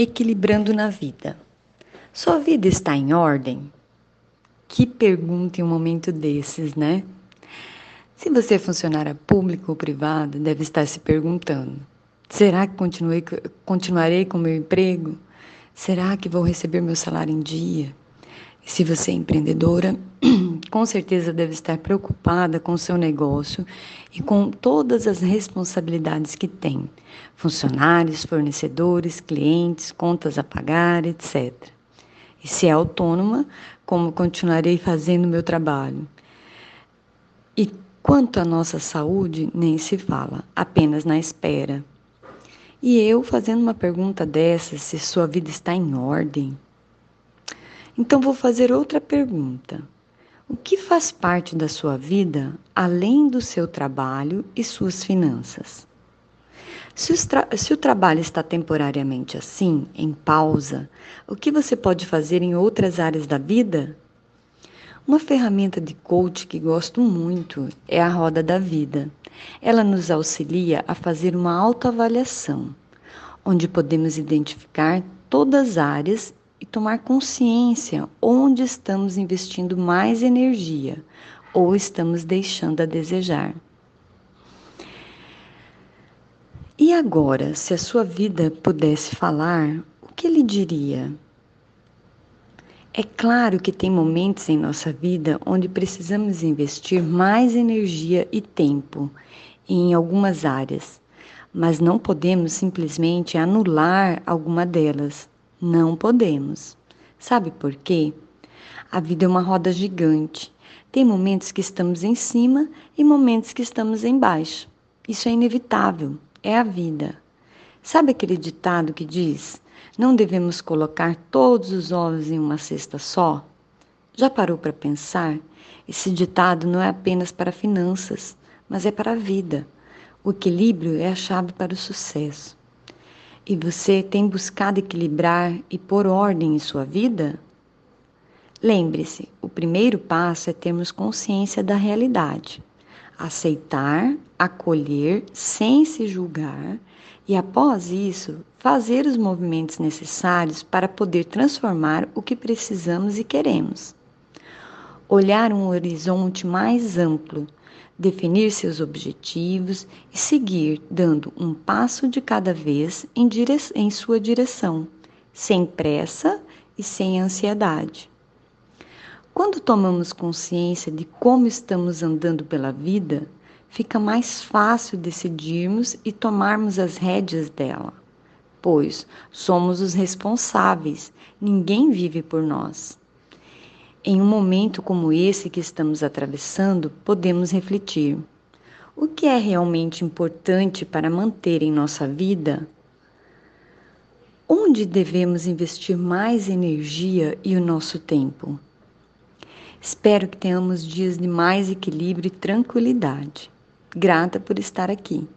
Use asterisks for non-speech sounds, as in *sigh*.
Equilibrando na vida. Sua vida está em ordem? Que pergunta em um momento desses, né? Se você é funcionária pública ou privada, deve estar se perguntando: será que continuei, continuarei com meu emprego? Será que vou receber meu salário em dia? Se você é empreendedora, *clears throat* com certeza deve estar preocupada com o seu negócio e com todas as responsabilidades que tem: funcionários, fornecedores, clientes, contas a pagar, etc. E se é autônoma, como continuarei fazendo meu trabalho? E quanto à nossa saúde, nem se fala, apenas na espera. E eu fazendo uma pergunta dessa, se sua vida está em ordem? Então vou fazer outra pergunta. O que faz parte da sua vida além do seu trabalho e suas finanças? Se, se, o trabalho está temporariamente assim, em pausa, o que você pode fazer em outras áreas da vida? Uma ferramenta de coach que gosto muito é a Roda da Vida. Ela nos auxilia a fazer uma autoavaliação, onde podemos identificar todas as áreas e tomar consciência onde estamos investindo mais energia ou estamos deixando a desejar. E agora, se a sua vida pudesse falar, o que ele diria? É claro que tem momentos em nossa vida onde precisamos investir mais energia e tempo em algumas áreas, mas não podemos simplesmente anular alguma delas não podemos. Sabe por quê? A vida é uma roda gigante. Tem momentos que estamos em cima e momentos que estamos embaixo. Isso é inevitável, é a vida. Sabe aquele ditado que diz: não devemos colocar todos os ovos em uma cesta só? Já parou para pensar? Esse ditado não é apenas para finanças, mas é para a vida. O equilíbrio é a chave para o sucesso. E você tem buscado equilibrar e pôr ordem em sua vida? Lembre-se, o primeiro passo é termos consciência da realidade. Aceitar, acolher sem se julgar e, após isso, fazer os movimentos necessários para poder transformar o que precisamos e queremos. Olhar um horizonte mais amplo definir seus objetivos e seguir dando um passo de cada vez em, dire... em sua direção, sem pressa e sem ansiedade. Quando tomamos consciência de como estamos andando pela vida, fica mais fácil decidirmos e tomarmos as rédeas dela, pois somos os responsáveis, ninguém vive por nós. Em um momento como esse que estamos atravessando, podemos refletir: o que é realmente importante para manter em nossa vida? Onde devemos investir mais energia e o nosso tempo? Espero que tenhamos dias de mais equilíbrio e tranquilidade. Grata por estar aqui.